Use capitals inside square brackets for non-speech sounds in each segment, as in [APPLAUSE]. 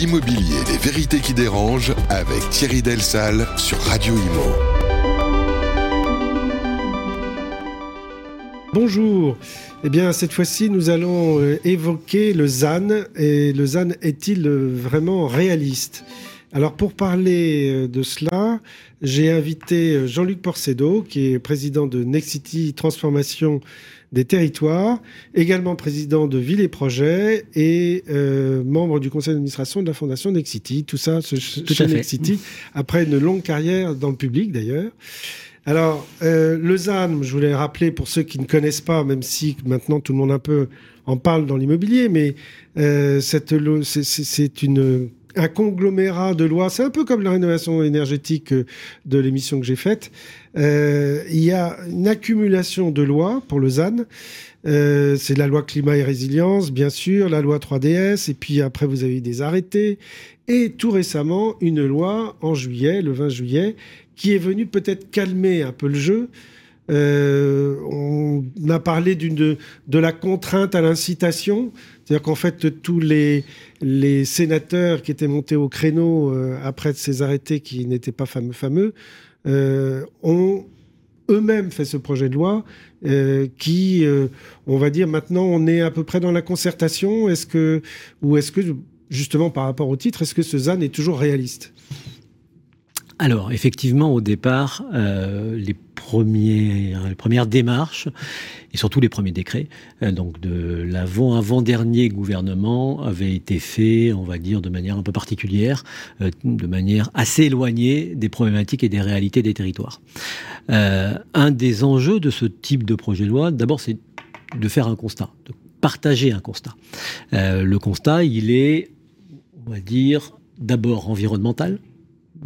L'immobilier, les vérités qui dérangent avec Thierry Delsal sur Radio Imo. Bonjour. Eh bien, cette fois-ci, nous allons euh, évoquer le ZAN. Et le ZAN est-il euh, vraiment réaliste? Alors, pour parler euh, de cela, j'ai invité Jean-Luc Porcedo, qui est président de Nexity Transformation des territoires, également président de Ville et Projets et membre du conseil d'administration de la fondation Nexity. Tout ça, ce, chez Nexity, après une longue carrière dans le public d'ailleurs. Alors, euh, Lausanne, je voulais rappeler pour ceux qui ne connaissent pas, même si maintenant tout le monde un peu en parle dans l'immobilier, mais euh, c'est un conglomérat de lois. C'est un peu comme la rénovation énergétique euh, de l'émission que j'ai faite. Euh, il y a une accumulation de lois pour Lausanne. Euh, c'est la loi climat et résilience, bien sûr, la loi 3DS, et puis après vous avez des arrêtés, et tout récemment une loi en juillet, le 20 juillet, qui est venu peut-être calmer un peu le jeu. Euh, on a parlé de, la contrainte à l'incitation, c'est-à-dire qu'en fait tous les, sénateurs qui étaient montés au créneau euh, après ces arrêtés qui n'étaient pas fameux fameux euh, ont eux-mêmes fait ce projet de loi qui, on va dire maintenant, on est à peu près dans la concertation. Est-ce que ou est-ce que justement par rapport au titre, est-ce que ce ZAN est toujours réaliste? Alors, effectivement, au départ, euh, les, premières, les premières démarches et surtout les premiers décrets, euh, donc de l'avant-avant-dernier gouvernement, avaient été faits, on va dire, de manière un peu particulière, euh, de manière assez éloignée des problématiques et des réalités des territoires. un des enjeux de ce type de projet de loi, d'abord, c'est de faire un constat, de partager un constat. le constat, il est, on va dire, d'abord environnemental,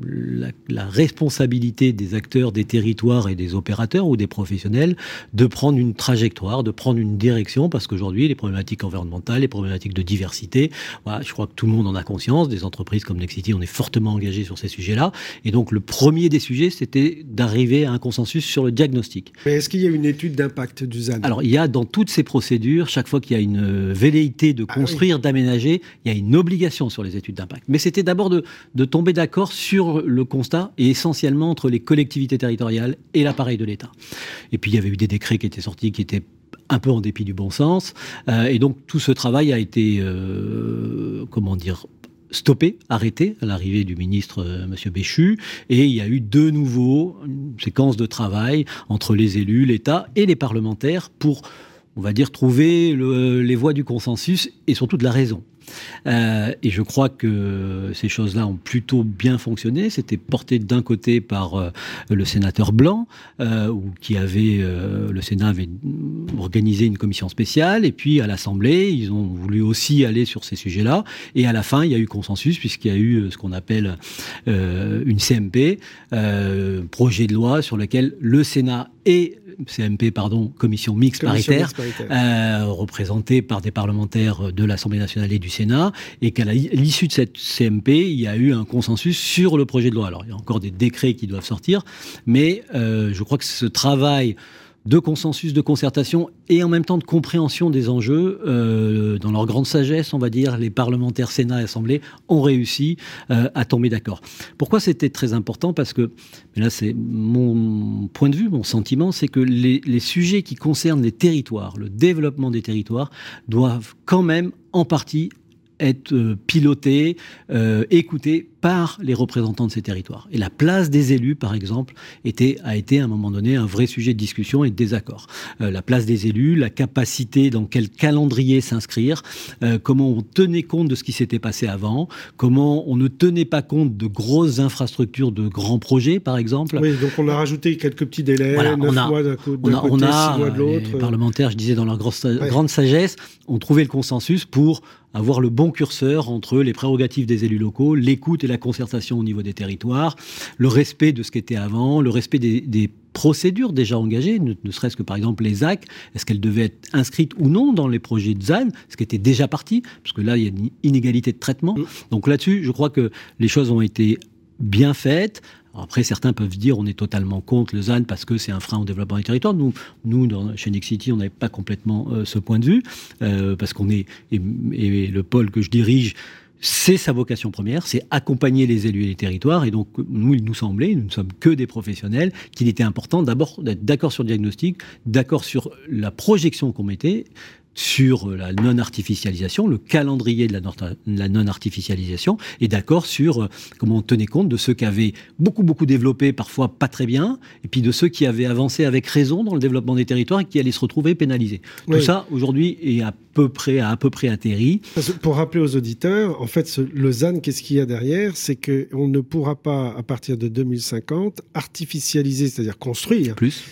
la, la, responsabilité des acteurs des territoires et des opérateurs ou des professionnels de prendre une trajectoire, de prendre une direction, parce qu'aujourd'hui, les problématiques environnementales, les problématiques de diversité, voilà, je crois que tout le monde en a conscience, des entreprises comme Nexity, on est fortement engagé sur ces sujets-là, et donc le premier des sujets, c'était d'arriver à un consensus sur le diagnostic. Mais est-ce qu'il y a une étude d'impact du ZAN Alors, il y a dans toutes ces procédures, chaque fois qu'il y a une velléité de ah construire, d'aménager, il y a une obligation sur les études d'impact. Mais c'était d'abord de, de tomber d'accord sur le constat est essentiellement entre les collectivités territoriales et l'appareil de l'État. Et puis il y avait eu des décrets qui étaient sortis qui étaient un peu en dépit du bon sens. Euh, et donc tout ce travail a été, euh, comment dire, stoppé, arrêté à l'arrivée du ministre euh, Monsieur Béchu, et il y a eu de nouveau une séquence de travail entre les élus, l'État et les parlementaires pour, on va dire, trouver les voies du consensus et surtout de la raison. Euh, et je crois que ces choses-là ont plutôt bien fonctionné. C'était porté d'un côté par euh, le sénateur Blanc, euh, qui avait le Sénat avait organisé une commission spéciale, et puis à l'Assemblée, ils ont voulu aussi aller sur ces sujets-là. Et à la fin, il y a eu consensus puisqu'il y a eu ce qu'on appelle une CMP, projet de loi sur lequel le Sénat et CMP, pardon, commission mixte paritaire, Euh, représentée par des parlementaires de l'Assemblée nationale et du Sénat, et qu'à l'issue de cette CMP, il y a eu un consensus sur le projet de loi. Alors, il y a encore des décrets qui doivent sortir, mais euh, je crois que ce travail de consensus, de concertation et en même temps de compréhension des enjeux. Euh, dans leur grande sagesse, on va dire, les parlementaires Sénat et Assemblée ont réussi euh, à tomber d'accord. Pourquoi c'était très important? Parce que, là c'est mon point de vue, mon sentiment, c'est que les, les sujets qui concernent les territoires, le développement des territoires, doivent quand même en partie être euh, piloté, euh, écouté par les représentants de ces territoires. Et la place des élus, par exemple, était, a été à un moment donné un vrai sujet de discussion et de désaccord. Euh, la place des élus, la capacité dans quel calendrier s'inscrire, euh, comment on tenait compte de ce qui s'était passé avant, comment on ne tenait pas compte de grosses infrastructures, de grands projets, par exemple. Oui, donc on a rajouté quelques petits délais, voilà, on a, mois d'un côté, on a, on a, six mois de l'autre. Les parlementaires, je disais, dans leur grande sagesse, ont trouvé le consensus pour avoir le bon curseur entre les prérogatives des élus locaux, l'écoute et la concertation au niveau des territoires, le respect de ce qui était avant, le respect des, des procédures déjà engagées, ne, ne serait-ce que par exemple les ZAC, est-ce qu'elles devaient être inscrites ou non dans les projets de ZAN, ce qui était déjà parti, parce que là il y a une inégalité de traitement. Mm. Donc là-dessus, je crois que les choses ont été bien faites. Après, certains peuvent dire on est totalement contre le ZAN parce que c'est un frein au développement des territoires. Nous, nous dans, chez Nexity, on n'avait pas complètement euh, ce point de vue, euh, parce qu'on est, et, et, le pôle que je dirige, c'est sa vocation première, c'est accompagner les élus et les territoires. Et donc, nous, il nous semblait, nous ne sommes que des professionnels, qu'il était important d'abord d'être d'accord sur le diagnostic, d'accord sur la projection qu'on mettait, sur la non-artificialisation, le calendrier de la non-artificialisation, et d'accord sur euh, comment on tenait compte de ceux qui avaient beaucoup, beaucoup développé, parfois pas très bien, et puis de ceux qui avaient avancé avec raison dans le développement des territoires et qui allaient se retrouver pénalisés. Tout ça, aujourd'hui, est à peu près, à, à peu près atterri. pour rappeler aux auditeurs, en fait, le ZAN, qu'est-ce qu'il y a derrière? C'est qu'on ne pourra pas, à partir de 2050, artificialiser, c'est-à-dire construire. Plus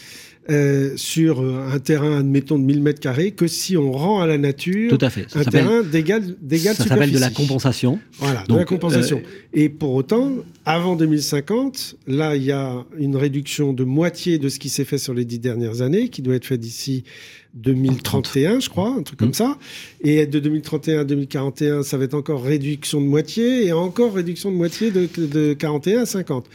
euh, sur euh, un terrain, admettons, de 1000 mètres carrés, que si on rend à la nature Tout à fait. un terrain d'égal Ça s'appelle de la compensation. Voilà, de la compensation. Euh, Et pour autant, avant 2050, là, il y a une réduction de moitié de ce qui s'est fait sur les dix dernières années, qui doit être fait d'ici 2031, je crois, un truc comme mmh. ça. Et de 2031 à 2041, ça va être encore réduction de moitié, et encore réduction de moitié de, de 41 à 50.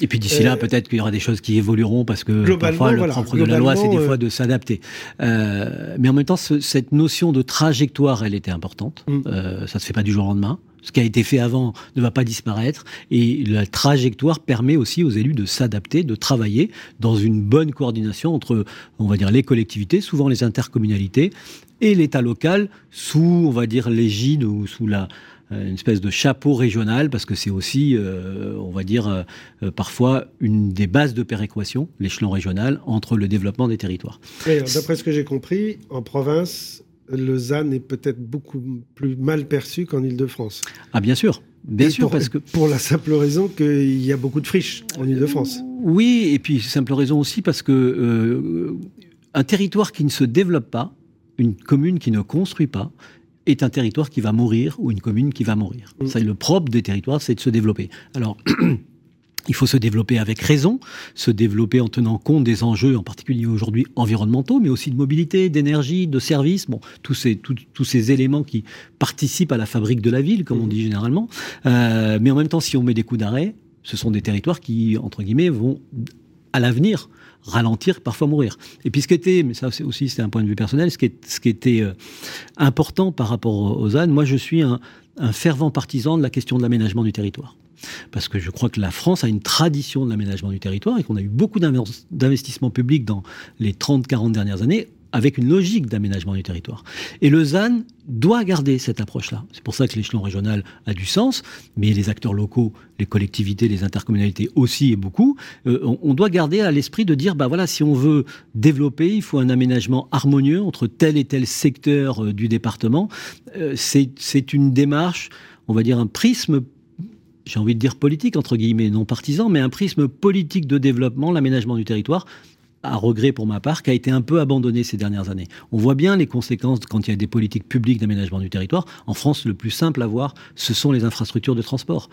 Et puis d'ici là, euh, peut-être qu'il y aura des choses qui évolueront parce que parfois le propre de la loi, c'est des fois de s'adapter. Euh, mais en même temps, cette notion de trajectoire, elle était importante. Mm. Euh, ça se fait pas du jour au lendemain. Ce qui a été fait avant ne va pas disparaître. Et la trajectoire permet aussi aux élus de s'adapter, de travailler dans une bonne coordination entre, on va dire, les collectivités, souvent les intercommunalités, et l'État local, sous, on va dire, l'égide ou sous la, euh, une espèce de chapeau régional, parce que c'est aussi, euh, on va dire, euh, parfois une des bases de péréquation, l'échelon régional, entre le développement des territoires. D'après ce que j'ai compris, en province, le ZAN est peut-être beaucoup plus mal perçu qu'en Ile-de-France. Ah bien sûr, bien sûr, pour, parce que pour la simple raison qu'il y a beaucoup de friches en Ile-de-France. Oui, et puis simple raison aussi parce que un territoire qui ne se développe pas, une commune qui ne construit pas, est un territoire qui va mourir ou une commune qui va mourir. Mm. Ça, le propre des territoires, c'est de se développer. Alors, [CLEARS THROAT] il faut se développer avec raison, se développer en tenant compte des enjeux, en particulier aujourd'hui environnementaux, mais aussi de mobilité, d'énergie, de services, bon, tous ces, tous ces éléments qui participent à la fabrique de la ville, comme on mm. dit généralement. Euh, mais en même temps, si on met des coups d'arrêt, ce sont des territoires qui, entre guillemets, vont à l'avenir ralentir, parfois mourir. Et puis ce qui était, mais ça aussi c'est un point de vue personnel, ce qui, ce qui était euh, important par rapport aux ânes, moi je suis un, un fervent partisan de la question de l'aménagement du territoire. Parce que je crois que la France a une tradition de l'aménagement du territoire et qu'on a eu beaucoup d'investissements publics dans les 30-40 dernières années avec une logique d'aménagement du territoire. Et le ZAN doit garder cette approche-là. C'est pour ça que l'échelon régional a du sens, mais les acteurs locaux, les collectivités, les intercommunalités aussi et beaucoup, euh, on, doit garder à l'esprit de dire, bah voilà, si on veut développer, il faut un aménagement harmonieux entre tel et tel secteur euh, du département. Euh, c'est une démarche, on va dire un prisme j'ai envie de dire politique, entre guillemets, non partisan, mais un prisme politique de développement, l'aménagement du territoire, à regret pour ma part, qui a été un peu abandonné ces dernières années. On voit bien les conséquences quand il y a des politiques publiques d'aménagement du territoire. En France, le plus simple à voir, ce sont les infrastructures de transport.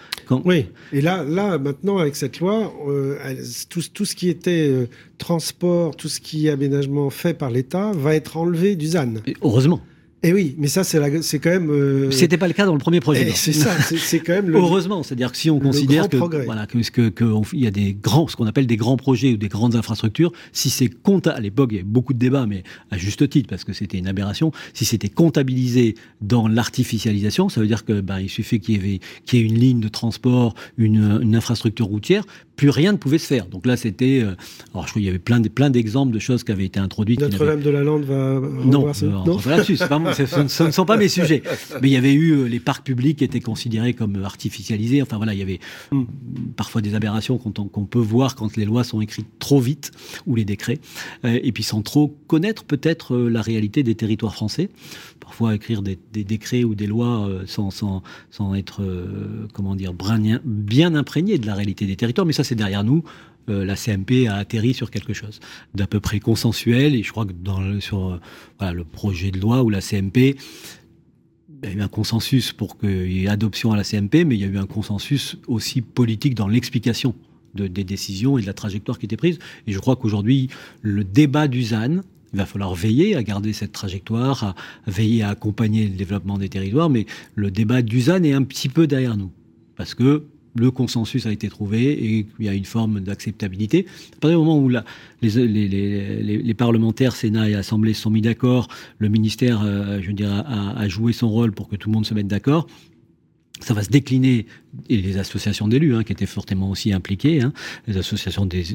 Oui, et là, là, maintenant, avec cette loi, euh, tout, tout, ce qui était euh, transport, tout ce qui est aménagement fait par l'État va être enlevé du ZAN. heureusement. Et eh oui, mais ça, c'est quand même. Euh... C'était pas le cas dans le premier projet. Eh, c'est ça, c'est quand même. [LAUGHS] Le, Heureusement, c'est-à-dire que si on considère que voilà que que, que il y a des grands, ce qu'on appelle des grands projets ou des grandes infrastructures, si c'est comptable, à l'époque il y avait beaucoup de débats, mais à juste titre parce que c'était une aberration. Si c'était comptabilisé dans l'artificialisation, ça veut dire que ben, il suffit qu'il y qu'il y ait une ligne de transport, une, une infrastructure routière, plus rien ne pouvait se faire. Donc là, c'était. Euh, alors, je crois qu'il y avait plein, plein d'exemples de choses qui avaient été introduites. Notre-Dame de la Lande va. Non, euh, non, [LAUGHS] ce, ne sont pas mes sujets. Mais il y avait eu euh, les parcs publics qui étaient considérés comme artificialisés. Enfin voilà, il y avait hmm. parfois des aberrations qu'on peut voir quand les lois sont écrites trop vite ou les décrets, et puis sans trop connaître peut-être la réalité des territoires français. Parfois écrire des, décrets ou des lois sans, sans, sans être, comment dire, bien imprégné de la réalité des territoires. Mais ça, c'est derrière nous. Euh, la CMP a atterri sur quelque chose d'à peu près consensuel. Et je crois que dans le, sur euh, le projet de loi ou la CMP, il y a eu un consensus pour qu'il y ait adoption à la CMP, mais il y a eu un consensus aussi politique dans l'explication de, des décisions et de la trajectoire qui était prise. Et je crois qu'aujourd'hui, le débat du ZAN, il va falloir veiller à garder cette trajectoire, à veiller à accompagner le développement des territoires, mais le débat du ZAN est un petit peu derrière nous. Parce que le consensus a été trouvé et il y a une forme d'acceptabilité. À partir du moment où les, parlementaires, Sénat et Assemblée se sont mis d'accord, le ministère, euh, je dire, a, a, joué son rôle pour que tout le monde se mette d'accord. ça va se décliner, et les associations d'élus, hein, qui étaient fortement aussi impliquées, hein, les associations des,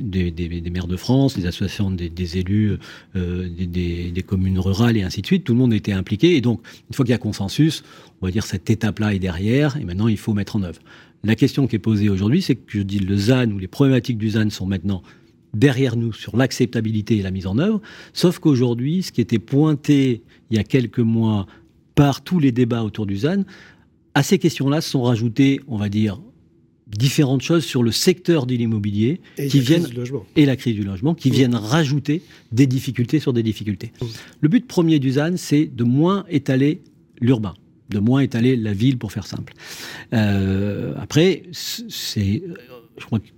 maires de France, les associations des, élus euh, des, communes rurales, et ainsi de suite, tout le monde était impliqué, et donc, une fois qu'il y a consensus, on va dire cette étape-là est derrière, et maintenant il faut mettre en œuvre. La question qui est posée aujourd'hui, c'est que je dis le ZAN, ou les problématiques du ZAN sont maintenant derrière nous sur l'acceptabilité et la mise en œuvre, sauf qu'aujourd'hui, ce qui était pointé il y a quelques mois par tous les débats autour du ZAN, à ces questions-là sont rajoutées, on va dire, différentes choses sur le secteur de l'immobilier qui viennent et la crise du logement qui viennent rajouter des difficultés sur des difficultés. Le but premier du ZAN, c'est de moins étaler l'urbain, de moins étaler la ville pour faire simple. Euh, après, c'est, je crois que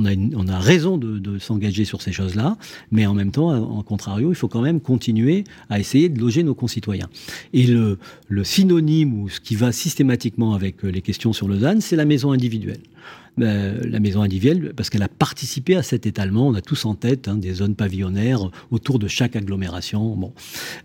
on a, raison de, s'engager sur ces choses-là, mais en même temps, en contrario, il faut quand même continuer à essayer de loger nos concitoyens. Et le, le synonyme ou ce qui va systématiquement avec les questions sur ZAN, c'est la maison individuelle. Euh, la maison individuelle, parce qu'elle a participé à cet étalement. On a tous en tête hein, des zones pavillonnaires autour de chaque agglomération. Bon.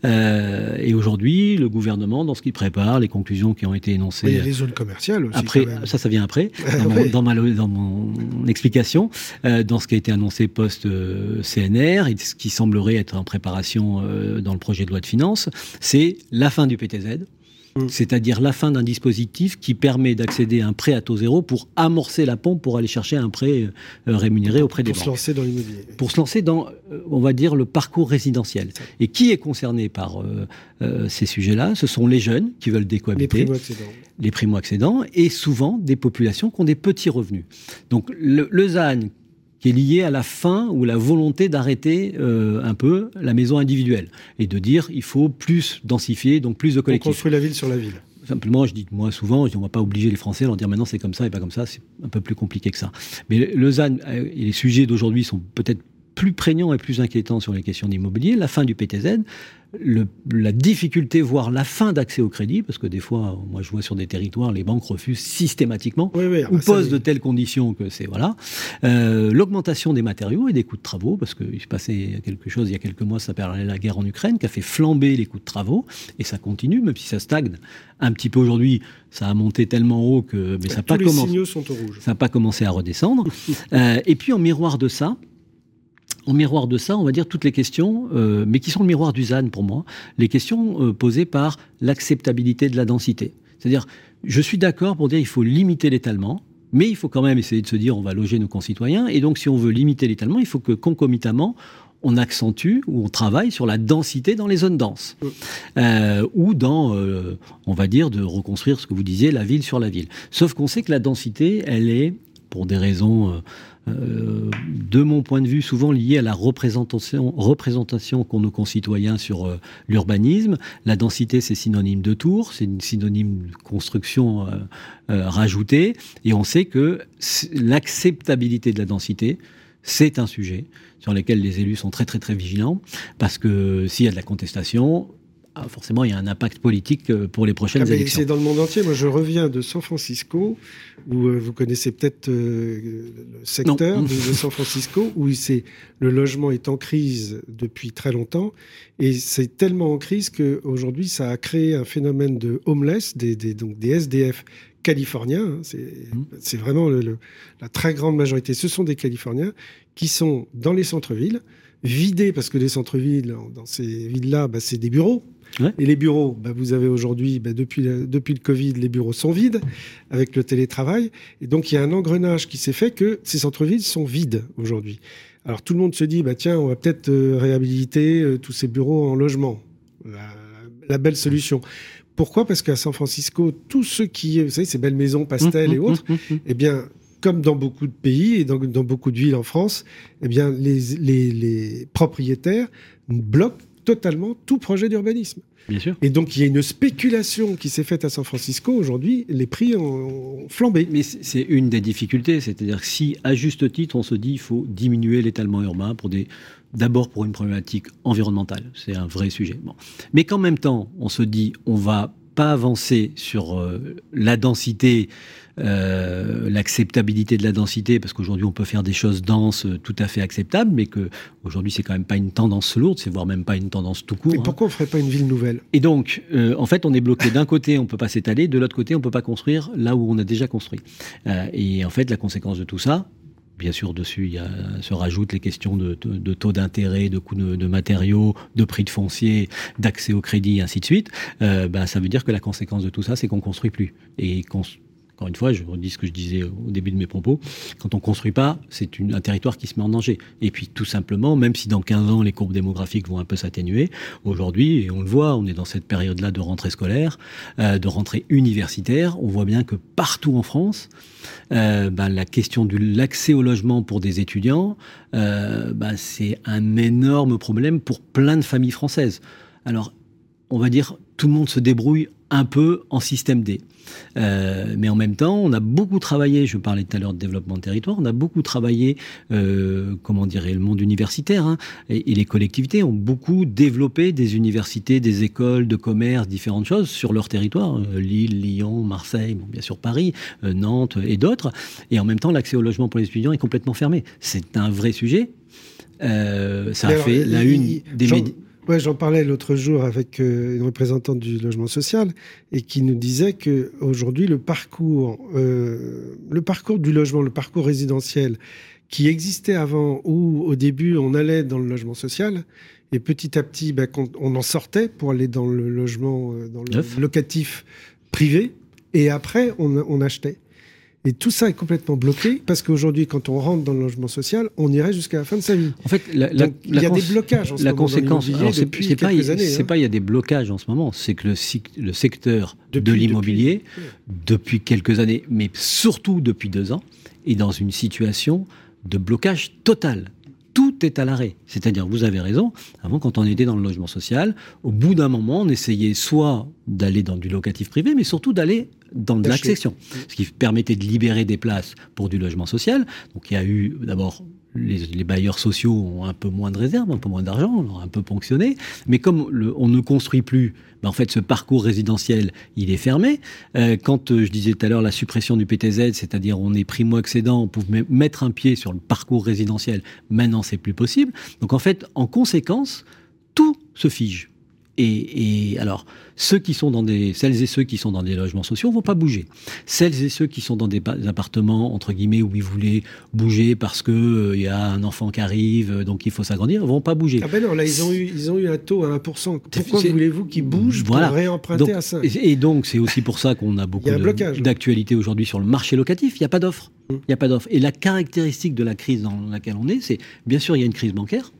Euh, et aujourd'hui, le gouvernement, dans ce qu'il prépare, les conclusions qui ont été énoncées. il y a les zones commerciales aussi. Après, ça, ça vient après, [LAUGHS] dans, mon, dans, mon explication, euh, dans ce qui a été annoncé post-CNR, et ce qui semblerait être en préparation dans le projet de loi de finances, c'est la fin du PTZ. Mm. c'est-à-dire la fin d'un dispositif qui permet d'accéder à un prêt à taux zéro pour amorcer la pompe pour aller chercher un prêt euh, rémunéré auprès des banques. Pour se lancer dans l'immobilier. Pour se lancer dans, euh, on va dire, le parcours résidentiel. Et qui est concerné par euh, ces sujets-là? Ce sont les jeunes qui veulent décohabiter. Les primo-accédants. Les primo-accédants et souvent des populations qui ont des petits revenus. Donc le, le ZAN qui est lié à la fin ou la volonté d'arrêter euh, un peu la maison individuelle et de dire il faut plus densifier, donc plus de collectifs. On construit la ville sur la ville. Simplement, je dis moi souvent, on ne va pas obliger les Français à leur dire maintenant c'est comme ça et pas comme ça, c'est un peu plus compliqué que ça. Mais Lausanne euh, et les sujets d'aujourd'hui sont peut-être plus prégnants et plus inquiétants sur les questions d'immobilier, la fin du PTZ, la difficulté, voire la fin d'accès au crédit, parce que des fois, moi je vois sur des territoires, les banques refusent systématiquement ou ah bah posent de telles conditions que c'est voilà. Euh, l'augmentation des matériaux et des coûts de travaux, parce qu'il se passait quelque chose il y a quelques mois, ça s'appelait la guerre en Ukraine, qui a fait flamber les coûts de travaux, et ça continue, même si ça stagne un petit peu aujourd'hui, ça a monté tellement haut que mais ça n'a pas, pas commencé à redescendre. euh, et puis en miroir de ça, en miroir de ça, on va dire toutes les questions, euh, mais qui sont le miroir du ZAN pour moi, les questions euh, posées par l'acceptabilité de la densité. C'est-à-dire, je suis d'accord pour dire qu'il faut limiter l'étalement, mais il faut quand même essayer de se dire on va loger nos concitoyens, et donc si on veut limiter l'étalement, il faut que concomitamment, on accentue ou on travaille sur la densité dans les zones denses, euh, ou dans, on va dire, de reconstruire ce que vous disiez, la ville sur la ville. Sauf qu'on sait que la densité, elle est, pour des raisons euh, de mon point de vue, souvent lié à la représentation, représentation qu'ont nos concitoyens sur euh, l'urbanisme. La densité, c'est synonyme de tour, c'est synonyme de construction euh, rajoutée, et on sait que l'acceptabilité de la densité, c'est un sujet sur lequel les élus sont très très très vigilants, parce que s'il y a de la contestation, ah, forcément, il y a un impact politique euh, pour les prochaines ah, élections. C'est dans le monde entier. Moi, je reviens de San Francisco, où euh, vous connaissez peut-être euh, le secteur de, San Francisco, [LAUGHS] où c'est le logement est en crise depuis très longtemps, et c'est tellement en crise qu'aujourd'hui, ça a créé un phénomène de homeless, des, donc des SDF californiens. Hein. Mmh. C'est vraiment la très grande majorité. Ce sont des Californiens qui sont dans les centres-villes vidés parce que les centres-villes, dans ces villes-là, bah, c'est des bureaux. Et les bureaux, bah, vous avez aujourd'hui, bah, depuis, depuis le Covid, les bureaux sont vides avec le télétravail. Et donc, il y a un engrenage qui s'est fait que ces centres-villes sont vides aujourd'hui. Alors, tout le monde se dit, bah, tiens, on va peut-être euh, réhabiliter euh, tous ces bureaux en logement. La, belle solution. Pourquoi? Parce qu'à San Francisco, tous ceux qui, vous savez, ces belles maisons pastel et mmh, mmh, autres, mmh, eh bien, comme dans beaucoup de pays et dans, dans beaucoup de villes en France, eh bien, les, les, les propriétaires bloquent totalement tout projet d'urbanisme. Bien sûr. Et donc, il y a une spéculation qui s'est faite à San Francisco. Aujourd'hui, les prix ont flambé. Mais c'est une des difficultés. C'est-à-dire que si, à juste titre, on se dit qu'il faut diminuer l'étalement urbain pour des. D'abord pour une problématique environnementale, c'est un vrai sujet. Bon. Mais qu'en même temps, on se dit on va pas avancé sur euh, la densité, euh, l'acceptabilité de la densité, parce qu'aujourd'hui on peut faire des choses denses euh, tout à fait acceptables, mais que aujourd'hui c'est quand même pas une tendance lourde, c'est voire même pas une tendance tout court. Et pourquoi on ferait pas une ville nouvelle? Et donc, en fait, on est bloqué. D'un côté, on peut pas s'étaler, de l'autre côté, on peut pas construire là où on a déjà construit. et en fait, la conséquence de tout ça, Bien sûr, dessus, il y a, se rajoutent les questions de, taux d'intérêt, de coûts de, matériaux, de prix de foncier, d'accès au crédit, et ainsi de suite. Euh, ben, ça veut dire que la conséquence de tout ça, c'est qu'on construit plus. Et encore une fois, je redis ce que je disais au début de mes propos, quand on construit pas, c'est un territoire qui se met en danger. Et puis tout simplement, même si dans 15 ans les courbes démographiques vont un peu s'atténuer, aujourd'hui, et on le voit, on est dans cette période-là de rentrée scolaire, euh, de rentrée universitaire, on voit bien que partout en France, euh, ben, la question de l'accès au logement pour des étudiants, euh, ben, c'est un énorme problème pour plein de familles françaises. Alors, on va dire, tout le monde se débrouille un peu en système D. Euh, mais en même temps, on a beaucoup travaillé, je parlais tout à l'heure de développement de territoire, on a beaucoup travaillé, euh, comment dirais le monde universitaire, hein, et, les collectivités ont beaucoup développé des universités, des écoles de commerce, différentes choses sur leur territoire, euh, Lille, Lyon, Marseille, bien sûr Paris, Nantes et d'autres. Et en même temps, l'accès au logement pour les étudiants est complètement fermé. C'est un vrai sujet. ça a fait la une des médias. Ouais, j'en parlais l'autre jour avec euh, une représentante du logement social et qui nous disait que aujourd'hui le parcours, euh, le parcours du logement, le parcours résidentiel qui existait avant où au début on allait dans le logement social et petit à petit ben, on en sortait pour aller dans le logement, euh, dans le locatif privé et après on, on achetait. Et tout ça est complètement bloqué parce qu'aujourd'hui, quand on rentre dans le logement social, on irait jusqu'à la fin de sa vie. En fait, il y a des blocages en ce la moment. Conséquence, c'est pas, c'est hein. pas il y a des blocages en ce moment, c'est que le, le secteur de l'immobilier, depuis, quelques années, mais surtout depuis deux ans, est dans une situation de blocage total tout est à l'arrêt. C'est-à-dire, vous avez raison, avant, quand on était dans le logement social, au bout d'un moment, on essayait soit d'aller dans du locatif privé, mais surtout d'aller dans de l'accession, ce qui permettait de libérer des places pour du logement social. Donc il y a eu d'abord les, bailleurs sociaux ont un peu moins de réserves, un peu moins d'argent, on leur a un peu ponctionné. Mais comme on ne construit plus, ben, en fait, ce parcours résidentiel, il est fermé. Euh, quand euh, je disais tout à l'heure la suppression du PTZ, c'est-à-dire on est primo-accédant, on pouvait mettre un pied sur le parcours résidentiel, maintenant c'est plus possible. Donc en fait, en conséquence, tout se fige. Et, alors, ceux qui sont dans des, celles et ceux qui sont dans des logements sociaux vont pas bouger. Celles et ceux qui sont dans des appartements entre guillemets où ils voulaient bouger parce que il euh, y a un enfant qui arrive, euh, donc il faut s'agrandir, vont pas bouger. Ah ben non, là ils ont eu, ils ont eu un taux à 1%. Pourquoi voulez-vous qu'ils bougent pour réemprunter à 5 Et donc c'est aussi pour ça qu'on a [LAUGHS] beaucoup d'actualité aujourd'hui sur le marché locatif. Il n'y a pas d'offre. Il n'y a pas d'offre. Et la caractéristique de la crise dans laquelle on est, c'est bien sûr il y a une crise bancaire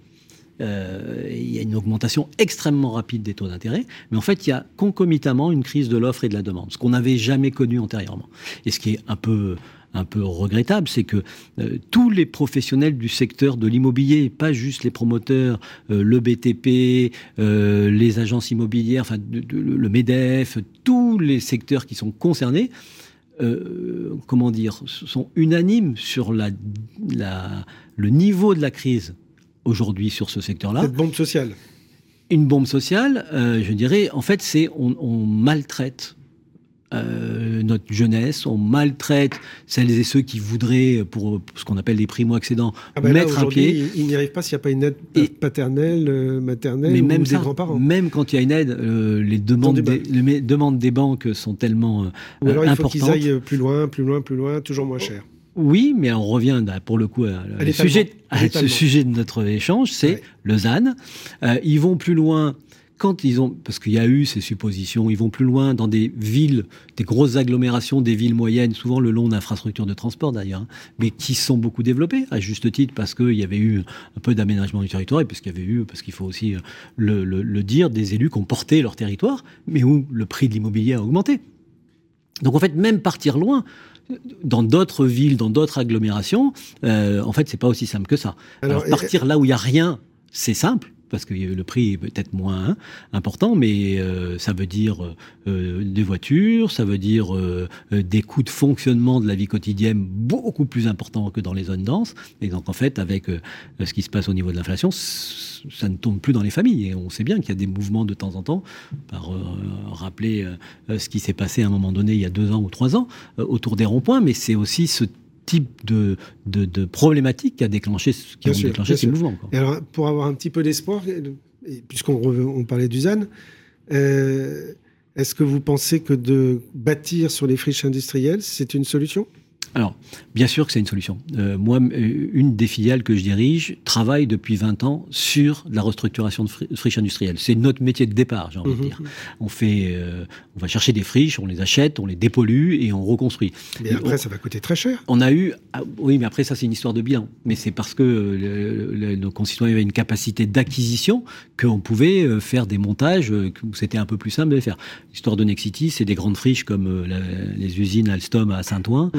euh, il y a une augmentation extrêmement rapide des taux d'intérêt, mais en fait, il y a concomitamment une crise de l'offre et de la demande, ce qu'on n'avait jamais connu antérieurement. Et ce qui est un peu un peu regrettable, c'est que euh, tous les professionnels du secteur de l'immobilier, pas juste les promoteurs, euh, le BTP, les agences immobilières, enfin le Medef, tous les secteurs qui sont concernés, comment dire, sont unanimes sur le niveau de la crise aujourd'hui sur ce secteur-là. Cette bombe sociale. Une bombe sociale, euh, je dirais, en fait, c'est on, maltraite euh, notre jeunesse, on maltraite celles et ceux qui voudraient, pour ce qu'on appelle les primo-accédants, ah ben mettre un pied. Ils n'y arrivent pas s'il n'y a pas une aide paternelle, euh, maternelle mais ou même des grands-parents. Même quand il y a une aide, les, demandes des, les demandes des banques sont tellement ou alors il faut qu'ils aillent plus loin, plus loin, plus loin, toujours moins cher. Oui, mais on revient pour le coup à, sujet, ce sujet de notre échange, c'est le ZAN. Euh, ils vont plus loin quand ils ont, parce qu'il y a eu ces suppositions, ils vont plus loin dans des villes, des grosses agglomérations, des villes moyennes, souvent le long d'infrastructures de transport d'ailleurs, hein, mais qui sont beaucoup développées, à juste titre, parce qu'il y avait eu un peu d'aménagement du territoire, et parce qu'il y avait eu, parce qu'il faut aussi euh, le, le dire, des élus qui ont porté leur territoire, mais où le prix de l'immobilier a augmenté. Donc en fait, même partir loin, dans d'autres villes, dans d'autres agglomérations, euh, en fait, c'est pas aussi simple que ça. Alors, partir là où il y a rien, c'est simple parce que le prix est peut-être moins important, mais ça veut dire des voitures, ça veut dire des coûts de fonctionnement de la vie quotidienne beaucoup plus importants que dans les zones denses. Et donc en fait, avec ce qui se passe au niveau de l'inflation, ça ne tombe plus dans les familles. Et on sait bien qu'il y a des mouvements de temps en temps, par rappeler ce qui s'est passé à un moment donné il y a deux ans ou trois ans autour des ronds-points, mais c'est aussi ce type de, de, problématiques qui a déclenché, qui ont déclenché ces mouvements. alors, pour avoir un petit peu d'espoir, puisqu'on on parlait du ZAN, euh, est-ce que vous pensez que de bâtir sur les friches industrielles, c'est une solution? Alors, bien sûr que c'est une solution. Euh, moi, euh, une des filiales que je dirige travaille depuis 20 ans sur la restructuration de friches industrielles. C'est notre métier de départ, j'ai envie de mhm. dire. On fait, euh, on va chercher des friches, on les achète, on les dépollue et on reconstruit. Mais après, ça va coûter très cher. On a eu, ah, oui, mais après ça, c'est une histoire de bilan. Mais c'est parce que nos concitoyens avaient une capacité d'acquisition qu'on pouvait faire des montages où c'était un peu plus simple de les faire. L'histoire de Nexity, c'est des grandes friches comme les usines Alstom à Saint-Ouen.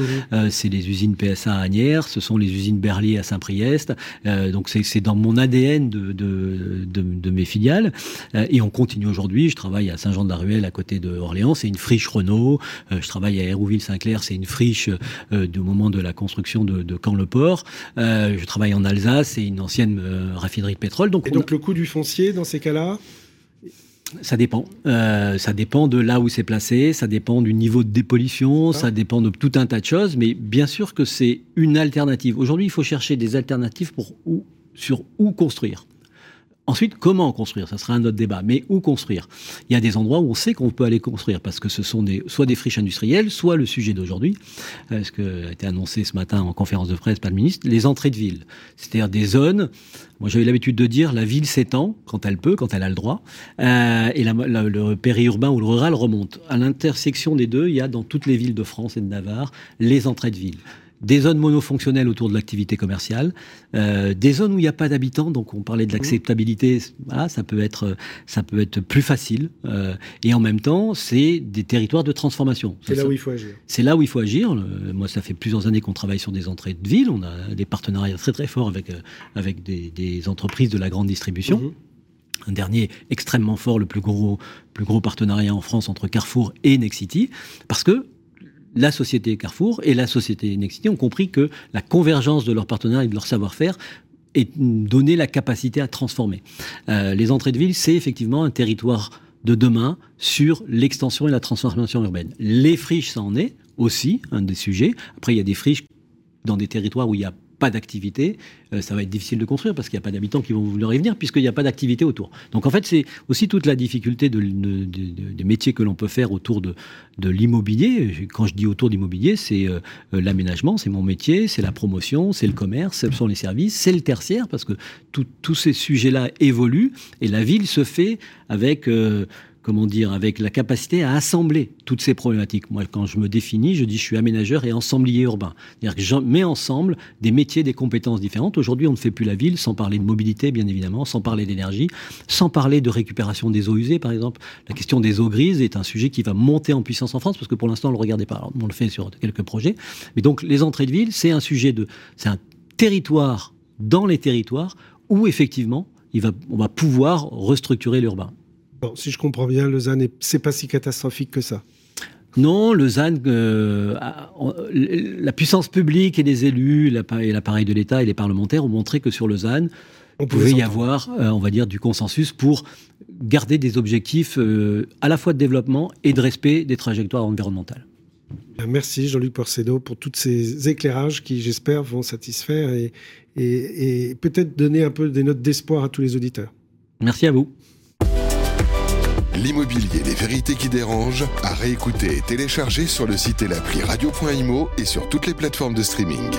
Euh, c'est les usines PSA à Agnières, ce sont les usines Berlier à Saint-Priest. Euh, donc c'est dans mon ADN de, de, mes filiales. Euh, et on continue aujourd'hui. Je travaille à Saint-Jean-de-la-Ruelle à côté de Orléans, c'est une friche Renault. je travaille à Hérouville-Saint-Clair, c'est une friche du moment de la construction de, de Caen-le-Port. je travaille en Alsace, c'est une ancienne raffinerie de pétrole. Donc et donc le coût du foncier dans ces cas-là? Ça dépend. Euh, ça dépend de là où c'est placé, ça dépend du niveau de dépollution, ça dépend de tout un tas de choses, mais bien sûr que c'est une alternative. Aujourd'hui, il faut chercher des alternatives pour où, sur où construire. Ensuite, comment construire? Ça sera un autre débat. Mais où construire? Il y a des endroits où on sait qu'on peut aller construire parce que ce sont des, soit des friches industrielles, soit le sujet d'aujourd'hui, euh, ce qui a été annoncé ce matin en conférence de presse par le ministre, les entrées de ville. C'est-à-dire des zones. Moi, j'avais l'habitude de dire la ville s'étend quand elle peut, quand elle a le droit, euh, et le périurbain ou le rural remonte. À l'intersection des deux, il y a dans toutes les villes de France et de Navarre les entrées de ville des zones monofonctionnelles autour de l'activité commerciale, euh, des zones où il n'y a pas d'habitants, donc on parlait de mmh. l'acceptabilité, ça peut être ça peut être plus facile, euh, et en même temps c'est des territoires de transformation. C'est là où il faut agir. C'est là où il faut agir. moi, ça fait plusieurs années qu'on travaille sur des entrées de ville, on a des partenariats très très forts avec euh, avec des, entreprises de la grande distribution. Mmh. un dernier extrêmement fort, le plus gros, plus gros partenariat en France entre Carrefour et Nexity, parce que la société Carrefour et la société Nexity ont compris que la convergence de leurs partenaires et de leur savoir-faire et donner la capacité à transformer. Euh, les entrées de ville, c'est effectivement un territoire de demain sur l'extension et la transformation urbaine. Les friches, ça en est aussi un des sujets. Après, il y a des friches dans des territoires où il y a pas d'activité, euh, ça va être difficile de construire parce qu'il n'y a pas d'habitants qui vont vouloir y venir puisqu'il n'y a pas d'activité autour. Donc en fait, c'est aussi toute la difficulté de, des métiers que l'on peut faire autour de, l'immobilier. Quand je dis autour de l'immobilier, c'est euh, l'aménagement, c'est mon métier, c'est la promotion, c'est le commerce, ce sont les services, c'est le tertiaire parce que tous ces sujets-là évoluent et la ville se fait avec... Euh, comment dire, avec la capacité à assembler toutes ces problématiques. Moi, quand je me définis, je dis je suis aménageur et ensemblier urbain. C'est-à-dire que je mets ensemble des métiers, des compétences différentes. Aujourd'hui, on ne fait plus la ville sans parler de mobilité, bien évidemment, sans parler d'énergie, sans parler de récupération des eaux usées, par exemple. La question des eaux grises est un sujet qui va monter en puissance en France, parce que pour l'instant, on ne le regardait pas. on le fait sur quelques projets. Mais donc, les entrées de ville, c'est un sujet de... C'est un territoire dans les territoires où, effectivement, il on va pouvoir restructurer l'urbain si je comprends bien, ZAN, c'est pas si catastrophique que ça. Non, ZAN, euh, la puissance publique et les élus, et l'appareil de l'État et les parlementaires ont montré que sur ZAN, on pouvait y avoir, euh, on va dire, du consensus pour garder des objectifs euh, à la fois de développement et de respect des trajectoires environnementales. Merci Jean-Luc Porcedo pour tous ces éclairages qui, j'espère, vont satisfaire et peut-être donner un peu des notes d'espoir à tous les auditeurs. Merci à vous. L'immobilier, les vérités qui dérangent, à réécouter et télécharger sur le site et l'appli radio.imo et sur toutes les plateformes de streaming.